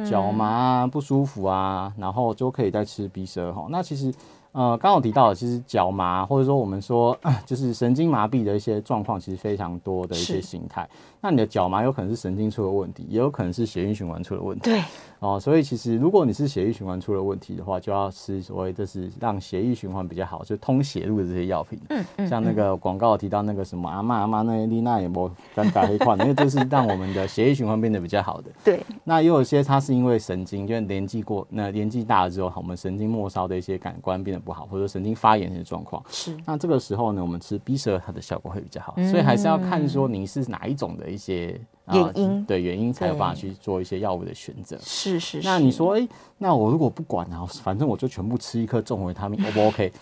C: 脚、嗯、麻啊、不舒服啊，然后就可以再吃 B 十二哈。那其实呃，刚好提到的，其实脚麻或者说我们说就是神经麻痹的一些状况，其实非常多的一些形态。那你的脚麻有可能是神经出了问题，也有可能是血液循环出了问题。
B: 对。
C: 哦，所以其实如果你是血液循环出了问题的话，就要吃所谓就是让血液循环比较好，就通血路的这些药品。嗯嗯。像那个广告提到那个什么阿妈阿妈那丽娜也没跟打黑矿，因为这是让我们的血液循环变得比较好的。
B: 对。
C: 那也有一些它是因为神经，就是年纪过那年纪大了之后，我们神经末梢的一些感官变得不好，或者神经发炎的状况。
B: 是。那
C: 这个时候呢，我们吃 B 十二它的效果会比较好。嗯。所以还是要看说你是哪一种的一些。
B: 原因
C: 对原因才有办法去做一些药物的选择。
B: 是是是。
C: 那你说，哎、欸，那我如果不管啊，反正我就全部吃一颗综合维他命，O 不 OK？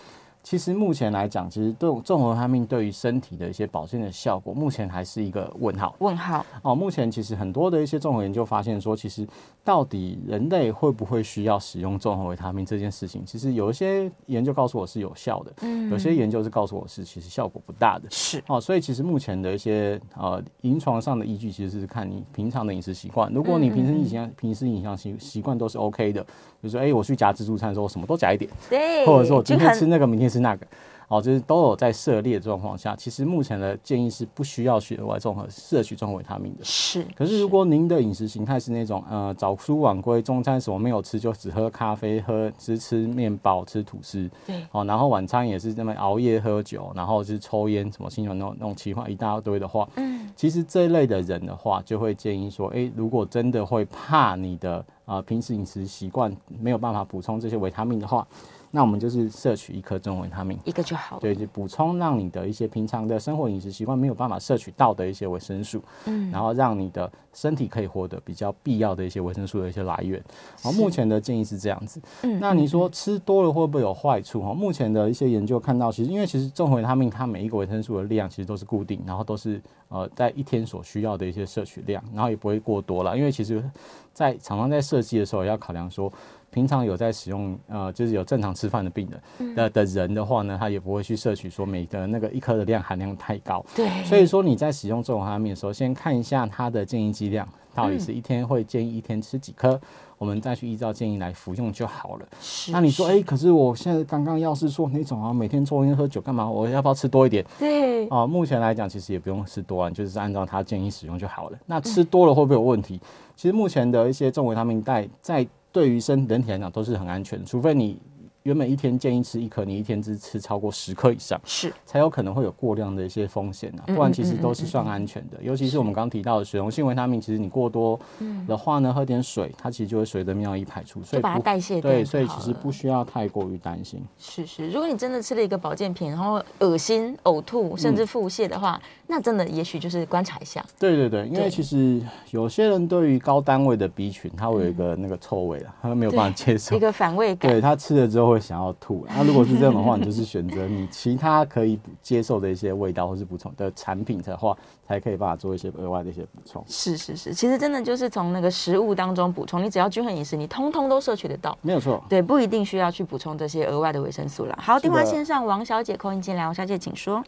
C: 其实目前来讲，其实这种综合维他命对于身体的一些保健的效果，目前还是一个问号。
B: 问号
C: 哦，目前其实很多的一些综合研究发现说，其实到底人类会不会需要使用综合维他命这件事情，其实有一些研究告诉我是有效的，嗯，有些研究是告诉我是其实效果不大的。
B: 是
C: 哦，所以其实目前的一些呃临床上的依据，其实是看你平常的饮食习惯。如果你平时饮食平时饮食习习惯都是 OK 的，比如说哎、欸，我去夹自助餐的时候，我什么都夹一点，
B: 对，
C: 或者说我今天吃那个，明天吃那个。哦，就是都有在涉猎的状况下，其实目前的建议是不需要去额外综合摄取综合维他命的。
B: 是。
C: 可是如果您的饮食形态是那种呃早出晚归，中餐什么没有吃，就只喝咖啡，喝只吃面包，吃吐司。
B: 对。
C: 哦，然后晚餐也是这么熬夜喝酒，然后就是抽烟，什么清爽那种那种奇怪一大堆的话，嗯，其实这一类的人的话，就会建议说，哎、欸，如果真的会怕你的啊、呃、平时饮食习惯没有办法补充这些维他命的话。那我们就是摄取一颗中维他命，
B: 一个就好了。
C: 对，就补充让你的一些平常的生活饮食习惯没有办法摄取到的一些维生素，嗯，然后让你的身体可以获得比较必要的一些维生素的一些来源。好，目前的建议是这样子。嗯，那你说吃多了会不会有坏处？哈，目前的一些研究看到，其实因为其实中维他命它每一个维生素的量其实都是固定，然后都是呃在一天所需要的一些摄取量，然后也不会过多了。因为其实，在厂商在设计的时候也要考量说。平常有在使用，呃，就是有正常吃饭的病人的的人的话呢，他也不会去摄取说每个那个一颗的量含量太高。
B: 对。所
C: 以说你在使用这种维他命的时候，先看一下它的建议剂量到底是一天会建议一天吃几颗，我们再去依照建议来服用就好了。是。那你说，哎、欸，可是我现在刚刚要是说那种啊，每天抽烟喝酒干嘛？我要不要吃多一点？
B: 对。
C: 啊，目前来讲其实也不用吃多啊，就是按照他建议使用就好了。那吃多了会不会有问题？其实目前的一些综合维他命带在。对于身人体来讲都是很安全，除非你。原本一天建议吃一颗，你一天只吃超过十颗以上，是才有可能会有过量的一些风险啊。不然其实都是算安全的。尤其是我们刚刚提到的水溶性维他命，其实你过多的话呢，喝点水，它其实就会随着尿液排出，所以
B: 把它代谢掉。
C: 对，所以其实不需要太过于担心。
B: 是是，如果你真的吃了一个保健品，然后恶心、呕吐，甚至腹泻的话，那真的也许就是观察一下。
C: 对对对，因为其实有些人对于高单位的 B 群，他会有一个那个臭味啊，他没有办法接受，
B: 一个反胃感。
C: 对，他吃了之后。会想要吐，那如果是这样的话，你就是选择你其他可以接受的一些味道或是补充的产品的话，才可以办法做一些额外的一些补充。
B: 是是是，其实真的就是从那个食物当中补充，你只要均衡饮食，你通通都摄取得到，
C: 没有错。
B: 对，不一定需要去补充这些额外的维生素了。好，电话线上王小姐 call 进进来，王小姐请说。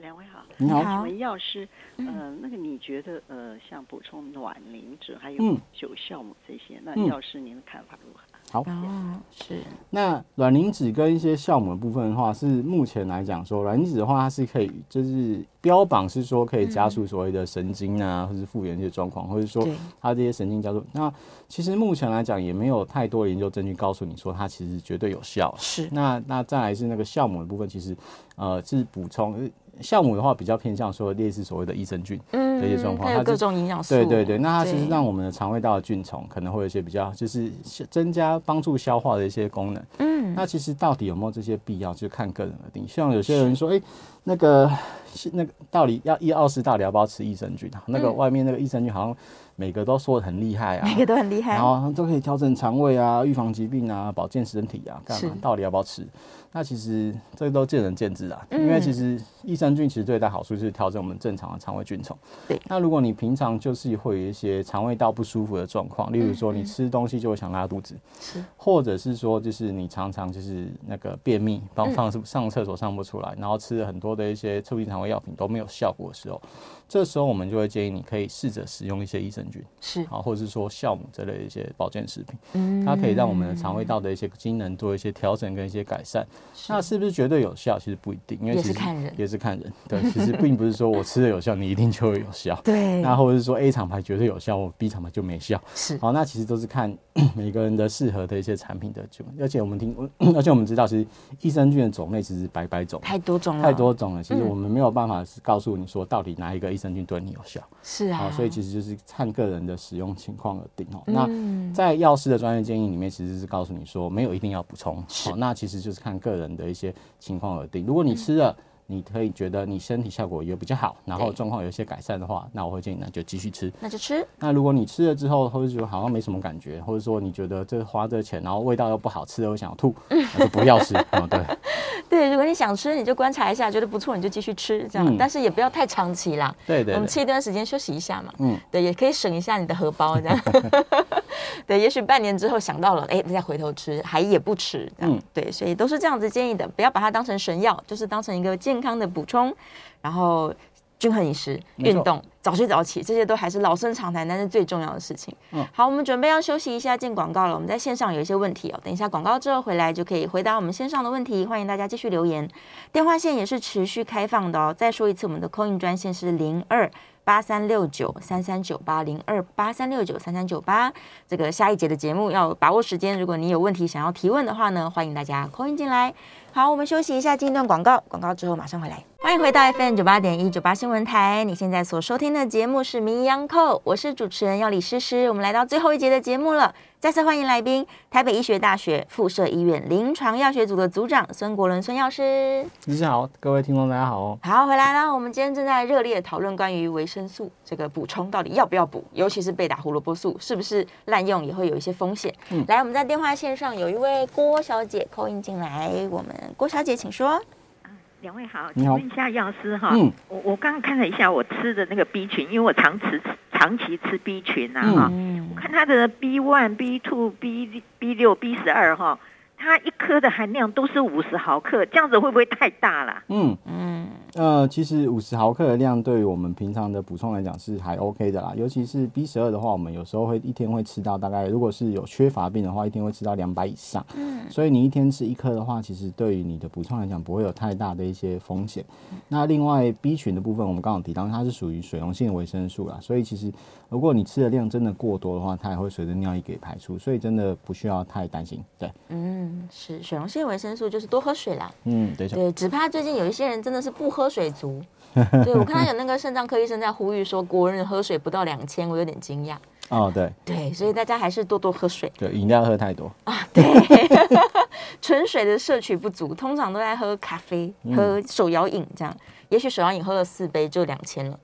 F: 两位好，
C: 你好，
F: 请问药师，呃，那个你觉得呃，像补充卵磷脂还有九酵母这些，嗯、那药师您的看法如何？
C: 好，是。那卵磷脂跟一些酵母的部分的话，是目前来讲说，卵磷脂的话，它是可以，就是标榜是说可以加速所谓的神经啊，或是复原一些状况，或者说它这些神经加速。那其实目前来讲，也没有太多研究证据告诉你说它其实绝对有效。
B: 是。
C: 那那再来是那个酵母的部分，其实呃是补充。酵母的话比较偏向说类似所谓的益生菌的一些状况，它有
B: 各种营养素。
C: 对对对，那它其实让我们的肠胃道的菌丛可能会有一些比较，就是增加帮助消化的一些功能。嗯，那其实到底有没有这些必要，就看个人而定。像有些人说，哎、欸，那个那个到底要一、二、四到底要不要吃益生菌啊？那个外面那个益生菌好像每个都说的很厉害啊，[LAUGHS]
B: 每个都很厉害，
C: 然后都可以调整肠胃啊，预防疾病啊，保健身体啊，干嘛？到底要不要吃？那其实这个都见仁见智啊，因为其实益生菌其实最大好处就是调整我们正常的肠胃菌虫。
B: 对。
C: 那如果你平常就是会有一些肠胃道不舒服的状况，例如说你吃东西就会想拉肚子，是，或者是说就是你常常就是那个便秘，放放上厕所上不出来，然后吃了很多的一些促进肠胃药品都没有效果的时候。这时候我们就会建议你可以试着使用一些益生菌，是啊，或者是说酵母这类的一些保健食品，嗯，它可以让我们的肠胃道的一些机能做一些调整跟一些改善。是那是不是绝对有效？其实不一定，因为其实也是看人，也是看人。对，[LAUGHS] 其实并不是说我吃的有效，你一定就会有效。[LAUGHS] 对，那或者是说 A 厂牌绝对有效，我 B 厂牌就没效。是，好，那其实都是看 [COUGHS] 每个人的适合的一些产品的就，而且我们听，[COUGHS] 而且我们知道，其实益生菌的种类其实百百种，太多种了，太多种了。其实我们没有办法是告诉你说到底哪一个益生菌对你有效。是啊，所以其实就是看个人的使用情况而定哦。那在药师的专业建议里面，其实是告诉你说没有一定要补充。好，那其实就是看个人的一些情况而定。如果你吃了，你可以觉得你身体效果也比较好，然后状况有一些改善的话，那我会建议那就继续吃。那就吃。那如果你吃了之后，或者觉得好像没什么感觉，或者说你觉得这花这钱，然后味道又不好吃，又想吐，[LAUGHS] 那就不要吃。嗯，对。[LAUGHS] 对，如果你想吃，你就观察一下，觉得不错，你就继续吃，这样。嗯、但是也不要太长期啦。对，对对。我们吃一段时间休息一下嘛。嗯。对，也可以省一下你的荷包，这样。[LAUGHS] 对，也许半年之后想到了，哎，再回头吃，还也不迟。嗯。对，所以都是这样子建议的，不要把它当成神药，就是当成一个健康的补充，然后均衡饮食、运动、早睡早起，这些都还是老生常谈，但是最重要的事情。嗯，好，我们准备要休息一下，进广告了。我们在线上有一些问题哦，等一下广告之后回来就可以回答我们线上的问题，欢迎大家继续留言。电话线也是持续开放的哦。再说一次，我们的 call in 专线是零二八三六九三三九八零二八三六九三三九八。这个下一节的节目要把握时间，如果你有问题想要提问的话呢，欢迎大家 call in 进来。好，我们休息一下，进一段广告。广告之后马上回来。欢迎回到 FM 九八点一九八新闻台。你现在所收听的节目是《名医央叩》，我是主持人药李诗诗。我们来到最后一节的节目了。再次欢迎来宾，台北医学大学附设医院临床药学组的组长孙国伦孙药师。你好，各位听众大家好哦。好，回来了。我们今天正在热烈讨论关于维生素这个补充到底要不要补，尤其是被打胡萝卜素是不是滥用也会有一些风险。嗯，来，我们在电话线上有一位郭小姐 call in 进来，我们郭小姐请说。
G: 两位好，请问一下药师哈，嗯、我我刚刚看了一下我吃的那个 B 群，因为我长吃长期吃 B 群呐哈，嗯、我看它的 B one、B two、B B 六、B 十二哈，它一颗的含量都是五十毫克，这样子会不会太大了？嗯嗯。
C: 呃，其实五十毫克的量对于我们平常的补充来讲是还 OK 的啦，尤其是 B 十二的话，我们有时候会一天会吃到大概，如果是有缺乏病的话，一天会吃到两百以上。嗯，所以你一天吃一颗的话，其实对于你的补充来讲不会有太大的一些风险。那另外 B 群的部分，我们刚刚提到它是属于水溶性的维生素啦，所以其实如果你吃的量真的过多的话，它也会随着尿液给排出，所以真的不需要太担心。对，嗯，
B: 是水溶性维生素就是多喝水啦。嗯，对，对，只怕最近有一些人真的是不喝。喝水足，对，我看到有那个肾脏科医生在呼吁说，国人喝水不到两千，我有点惊讶。
C: 哦，对，
B: 对，所以大家还是多多喝水。
C: 对，饮料喝太多
B: 啊，对，[LAUGHS] 纯水的摄取不足，通常都在喝咖啡、喝手摇饮这样，也许手摇饮喝了四杯就两千了。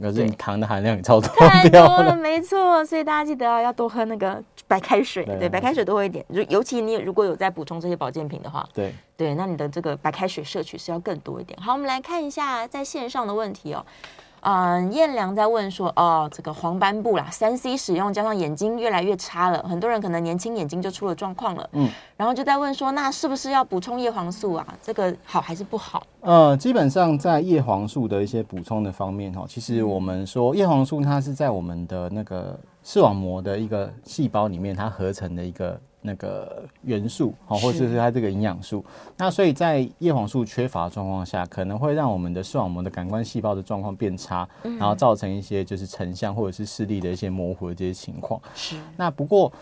C: 可是你糖的含量也超多，
B: 太多了，[LAUGHS] 没错。所以大家记得啊，要多喝那个白开水，对，白开水多喝一点。就尤其你如果有在补充这些保健品的话，对对，那你的这个白开水摄取是要更多一点。好，我们来看一下在线上的问题哦。嗯，燕良在问说，哦，这个黄斑部啦，三 C 使用加上眼睛越来越差了，很多人可能年轻眼睛就出了状况了。嗯，然后就在问说，那是不是要补充叶黄素啊？这个好还是不好？
C: 呃，基本上在叶黄素的一些补充的方面，哈，其实我们说叶黄素它是在我们的那个视网膜的一个细胞里面，它合成的一个。那个元素，好，或者是它这个营养素，那所以在叶黄素缺乏的状况下，可能会让我们的视网膜的感官细胞的状况变差，嗯、然后造成一些就是成像或者是视力的一些模糊的这些情况。是，那不过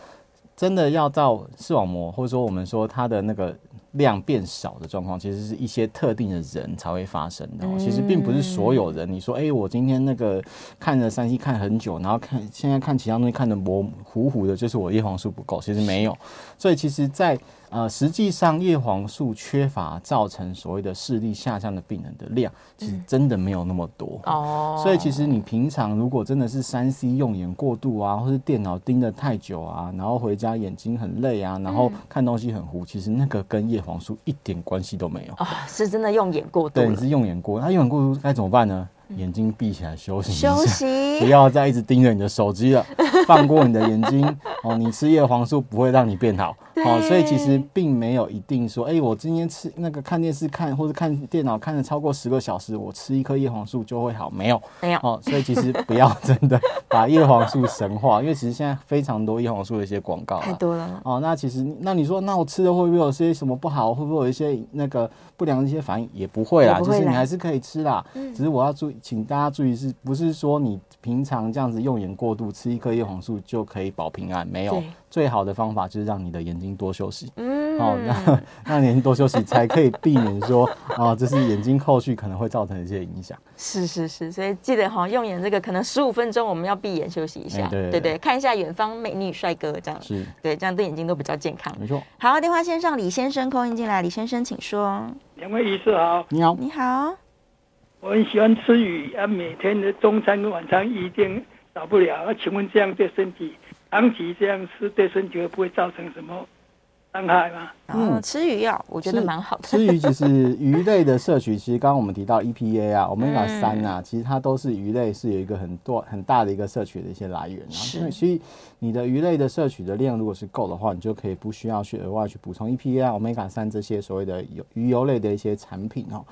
C: 真的要到视网膜，或者说我们说它的那个。量变少的状况，其实是一些特定的人才会发生的。其实并不是所有人。你说，哎，我今天那个看了三 C 看很久，然后看现在看其他东西看的模糊糊的，就是我叶黄素不够。其实没有。所以其实，在呃，实际上叶黄素缺乏造成所谓的视力下降的病人的量，其实真的没有那么多哦。嗯、所以其实你平常如果真的是三 C 用眼过度啊，或是电脑盯得太久啊，然后回家眼睛很累啊，然后看东西很糊，其实那个跟叶黄素一点关系都没有啊、哦。是真的用眼过度，对，你是用眼过度，那用眼过度该怎么办呢？眼睛闭起来休息
B: 休息，[LAUGHS]
C: 不要再一直盯着你的手机了，放过你的眼睛 [LAUGHS] 哦。你吃叶黄素不会让你变好哦，所以其实并没有一定说，哎、欸，我今天吃那个看电视看或者看电脑看了超过十个小时，我吃一颗叶黄素就会好，没有，
B: 没有
C: 哦。所以其实不要真的把叶黄素神化，因为其实现在非常多叶黄素的一些广告
B: 太多了
C: 哦。那其实那你说，那我吃的会不会有些什么不好？会不会有一些那个不良的一些反应？也不会啦，会就是你还是可以吃啦。嗯、只是我要注意，请大家注意。是不是说你平常这样子用眼过度，吃一颗叶黄素就可以保平安？没有，最好的方法就是让你的眼睛多休息。嗯，好、哦，[LAUGHS] 那让眼睛多休息，才可以避免说啊，这是眼睛后续可能会造成一些影响。
B: 是是是，所以记得哈，用眼这个可能十五分钟我们要闭眼休息一下，欸、对，对，对对，看一下远方美女帅哥这样，是对，这样对眼睛都比较健康。
C: 没错。
B: 好，电话线上李先生空音进来，李先生请说。
H: 两位医师好，
C: 你好，
B: 你好。
H: 我很喜欢吃鱼啊，每天的中餐跟晚餐一定少不了。那请问这样对身体长期这样吃，对身体会不会造成什么伤害吗？
B: 嗯，吃鱼药我觉得蛮好的。
C: 吃鱼其实鱼类的摄取，其实刚刚我们提到 EPA 啊，Omega 三啊，其实它都是鱼类是有一个很多很大的一个摄取的一些来源。是，所以你的鱼类的摄取的量如果是够的话，你就可以不需要去额外去补充 EPA 啊、Omega 三这些所谓的油鱼油类的一些产品哦。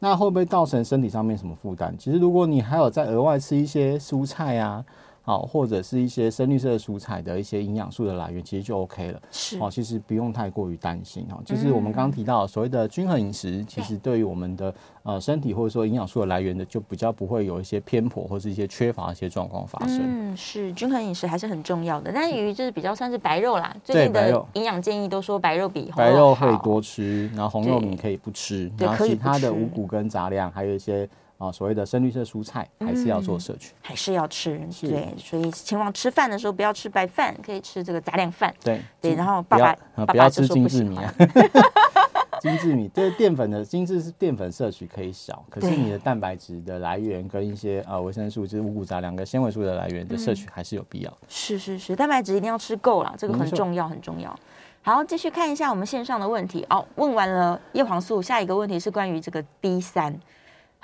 C: 那会不会造成身体上面什么负担？其实如果你还有再额外吃一些蔬菜啊。好，或者是一些深绿色蔬菜的一些营养素的来源，其实就 OK 了。是，哦，其实不用太过于担心哦。就是我们刚刚提到所谓的均衡饮食，其实对于我们的呃身体或者说营养素的来源的，就比较不会有一些偏颇或是一些缺乏的一些状况发生。
B: 嗯，是均衡饮食还是很重要的。但鱼就是比较算是白肉啦。最近的营养建议都说白肉比红肉
C: 白肉可以多吃，然后红肉你可以不吃，然后其他的五谷跟杂粮还有一些。啊，所谓的深绿色蔬菜还是要做摄取，
B: 还是要吃。对，所以前往吃饭的时候不要吃白饭，可以吃这个杂粮饭。对对，然后爸爸
C: 不要吃 [LAUGHS] 精致米啊，精致米这个淀粉的精致是淀粉摄取可以少，可是你的蛋白质的来源跟一些呃维生素，就是五谷杂粮跟纤维素的来源的摄取还是有必要的。
B: 是是是，蛋白质一定要吃够了，这个很重要很重要。好，继续看一下我们线上的问题。哦，问完了叶黄素，下一个问题是关于这个 B 三。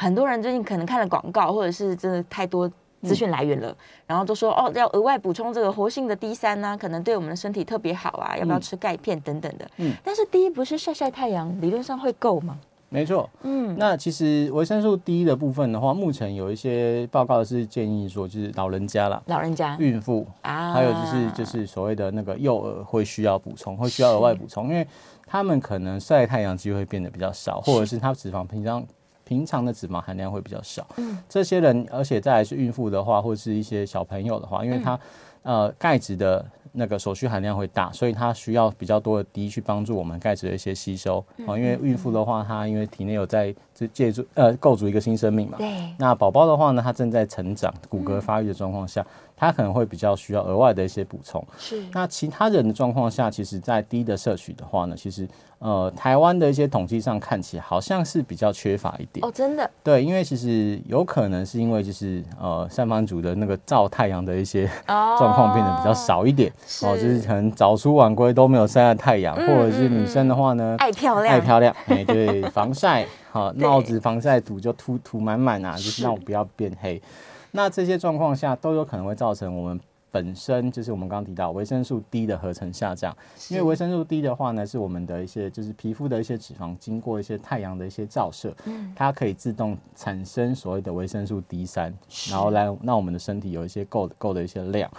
B: 很多人最近可能看了广告，或者是真的太多资讯来源了，嗯、然后都说哦，要额外补充这个活性的 D 三呢，可能对我们的身体特别好啊，要不要吃钙片等等的。嗯，但是 D 不是晒晒太阳，理论上会够吗？
C: 没错。嗯，那其实维生素 D 的部分的话，目前有一些报告是建议说，就是老人家啦，
B: 老人家、
C: 孕妇啊，还有就是就是所谓的那个幼儿会需要补充，会需要额外补充，因为他们可能晒太阳机会变得比较少，或者是他脂肪平常。平常的脂肪含量会比较少，嗯，这些人，而且再来是孕妇的话，或者是一些小朋友的话，因为他，呃，钙质的那个所需含量会大，所以他需要比较多的 D 去帮助我们钙质的一些吸收，哦，因为孕妇的话，她因为体内有在借助呃构筑一个新生命嘛，对，那宝宝的话呢，他正在成长，骨骼发育的状况下。他可能会比较需要额外的一些补充。是。那其他人的状况下，其实在低的摄取的话呢，其实呃，台湾的一些统计上看起来好像是比较缺乏一点。
B: 哦，真的。
C: 对，因为其实有可能是因为就是呃，上班族的那个照太阳的一些 [LAUGHS] 状况变得比较少一点。哦。哦，就是可能早出晚归都没有晒到太阳，嗯、或者是女生的话呢，
B: 爱漂亮，
C: 爱漂亮。哎，对，[LAUGHS] 防晒，好，帽子防晒涂就涂涂满满啊，就是让我不要变黑。那这些状况下都有可能会造成我们本身就是我们刚刚提到维生素 D 的合成下降，因为维生素 D 的话呢，是我们的一些就是皮肤的一些脂肪经过一些太阳的一些照射，它可以自动产生所谓的维生素 D 三，然后来让我们的身体有一些够的够的一些量。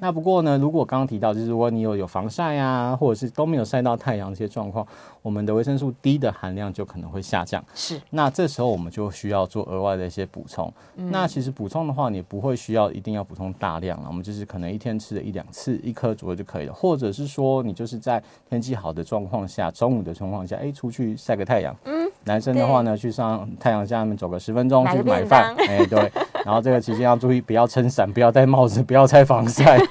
C: 那不过呢，如果刚刚提到就是如果你有有防晒啊，或者是都没有晒到太阳这些状况。我们的维生素 D 的含量就可能会下降，是。那这时候我们就需要做额外的一些补充。嗯、那其实补充的话，你不会需要一定要补充大量了，我们就是可能一天吃了一两次，一颗左右就可以了。或者是说，你就是在天气好的状况下，中午的状况下，哎、欸，出去晒个太阳。嗯。男生的话呢，去上太阳下面走个十分钟去买饭。哎、欸，对。然后这个期间要注意，不要撑伞，不要戴帽子，不要拆防晒。[LAUGHS]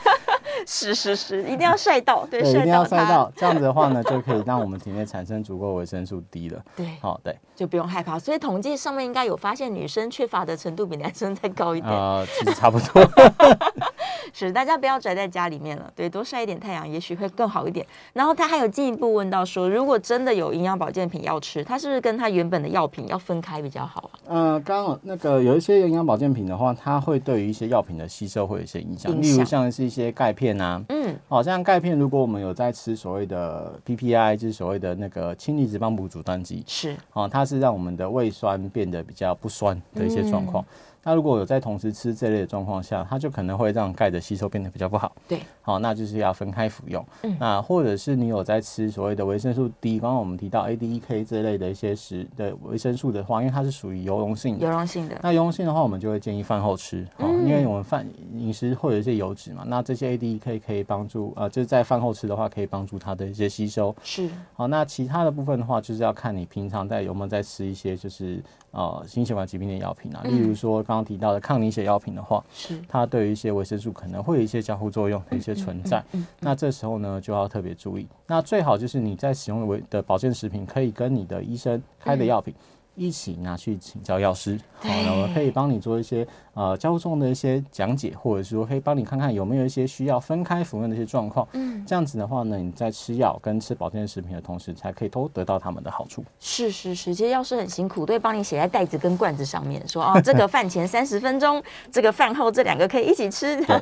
B: 是是是，一定要晒到，对，
C: 对，一定要晒到，这样子的话呢，[LAUGHS] 就可以让我们体内产生足够维生素 D 了。对，好，对，
B: 就不用害怕。所以统计上面应该有发现，女生缺乏的程度比男生再高一点。呃，
C: 其实差不多。[LAUGHS]
B: 是，大家不要宅在家里面了，对，多晒一点太阳，也许会更好一点。然后他还有进一步问到说，如果真的有营养保健品要吃，他是不是跟他原本的药品要分开比较好啊？
C: 呃，刚刚那个有一些营养保健品的话，它会对于一些药品的吸收会有一些影响，例如像是一些钙片啊，嗯，好、哦、像钙片，如果我们有在吃所谓的 PPI，就是所谓的那个氢离子帮补阻断剂，
B: 是，
C: 哦，它是让我们的胃酸变得比较不酸的一些状况。嗯那如果有在同时吃这类的状况下，它就可能会让钙的吸收变得比较不好。
B: 对，
C: 好，那就是要分开服用。嗯，那或者是你有在吃所谓的维生素 D，刚刚我们提到 A、D、E、K 这类的一些食的维生素的话，因为它是属于油溶性的。
B: 油溶性的。
C: 那油溶性的话，我们就会建议饭后吃。嗯，因为我们饭饮食会有一些油脂嘛，那这些 A、D、E、K 可以帮助呃，就是在饭后吃的话，可以帮助它的一些吸收。
B: 是。
C: 好，那其他的部分的话，就是要看你平常在有没有在吃一些就是呃心血管疾病的药品啊，例如说刚刚提到的抗凝血药品的话，是它对于一些维生素可能会有一些交互作用的一些存在。嗯嗯嗯嗯、那这时候呢，就要特别注意。那最好就是你在使用的维的保健食品，可以跟你的医生开的药品。嗯一起拿去请教药师，好，那我们可以帮你做一些呃交重的一些讲解，或者是说可以帮你看看有没有一些需要分开服用的一些状况。嗯，这样子的话呢，你在吃药跟吃保健食品的同时，才可以都得到他们的好处。
B: 是是是，其实药师很辛苦，都会帮你写在袋子跟罐子上面，说哦，[LAUGHS] 这个饭前三十分钟，这个饭后这两个可以一起吃。对，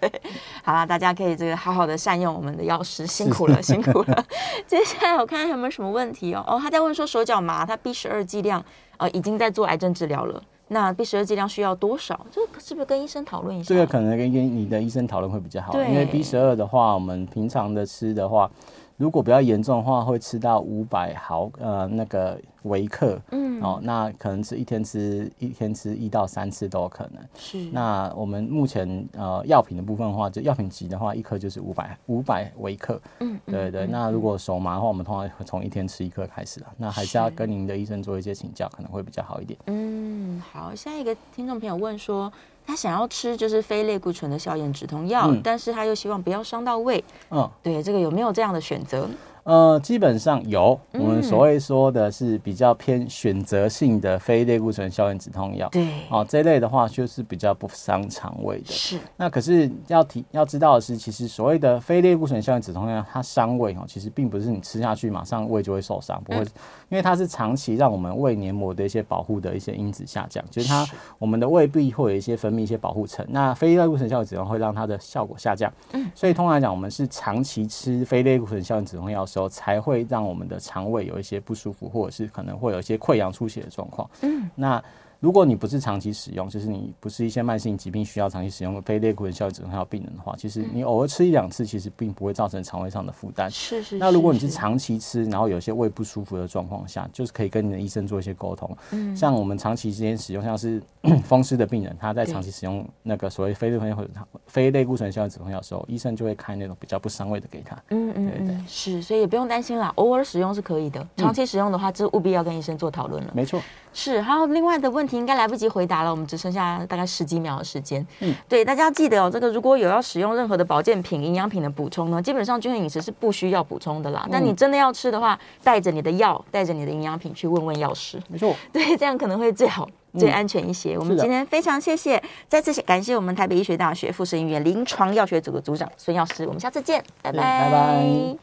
B: [LAUGHS] 对，好了，大家可以这个好好的善用我们的药师，辛苦了，辛苦了。[LAUGHS] 接下来我看看有没有什么问题哦。哦，他在问说手脚麻，他 B 十二剂量。呃，已经在做癌症治疗了。那 B 十二剂量需要多少？这个是不是跟医生讨论一下？
C: 这个可能跟你的医生讨论会比较好。因为 B 十二的话，我们平常的吃的话，如果比较严重的话，会吃到五百毫呃那个。微克，嗯，哦，那可能是一天吃一天吃一到三次都有可能。是，那我们目前呃药品的部分的话，就药品级的话，一颗就是五百五百微克。嗯，对对。嗯、那如果手麻的话，我们通常会从一天吃一颗开始了。那还是要跟您的医生做一些请教，可能会比较好一点。
B: 嗯，好。下一个听众朋友问说，他想要吃就是非类固醇的消炎止痛药，嗯、但是他又希望不要伤到胃。嗯，对，这个有没有这样的选择？
C: 呃，基本上有，我们所谓说的是比较偏选择性的非类固醇消炎止痛药。对，哦，这类的话就是比较不伤肠胃的。是。那可是要提要知道的是，其实所谓的非类固醇消炎止痛药，它伤胃哦，其实并不是你吃下去马上胃就会受伤，不会，嗯、因为它是长期让我们胃黏膜的一些保护的一些因子下降，就是它我们的胃壁会有一些分泌一些保护层，那非类固醇消炎止痛会让它的效果下降。嗯。所以通常来讲，我们是长期吃非类固醇消炎止痛药。时候才会让我们的肠胃有一些不舒服，或者是可能会有一些溃疡出血的状况。嗯，那。如果你不是长期使用，就是你不是一些慢性疾病需要长期使用的非类固醇消炎止痛药病人的话，其实你偶尔吃一两次，其实并不会造成肠胃上的负担。是是。那如果你是长期吃，然后有些胃不舒服的状况下，就是可以跟你的医生做一些沟通。嗯。像我们长期之间使用，像是 [COUGHS] 风湿的病人，他在长期使用那个所谓非类固醇或者非类固醇消炎止痛药的时候，医生就会开那种比较不伤胃的给他。嗯嗯对对。是，所以也不用担心啦，偶尔使用是可以的。长期使用的话，就务必要跟医生做讨论了。没错。是，还有另外的问题应该来不及回答了，我们只剩下大概十几秒的时间。嗯，对，大家要记得哦，这个如果有要使用任何的保健品、营养品的补充呢，基本上均衡饮食是不需要补充的啦。嗯、但你真的要吃的话，带着你的药，带着你的营养品去问问药师。没错，对，这样可能会最好、最安全一些。嗯、我们今天非常谢谢，再次感谢我们台北医学大学附设医院临床药学组的组长孙药师。我们下次见，拜拜，拜拜。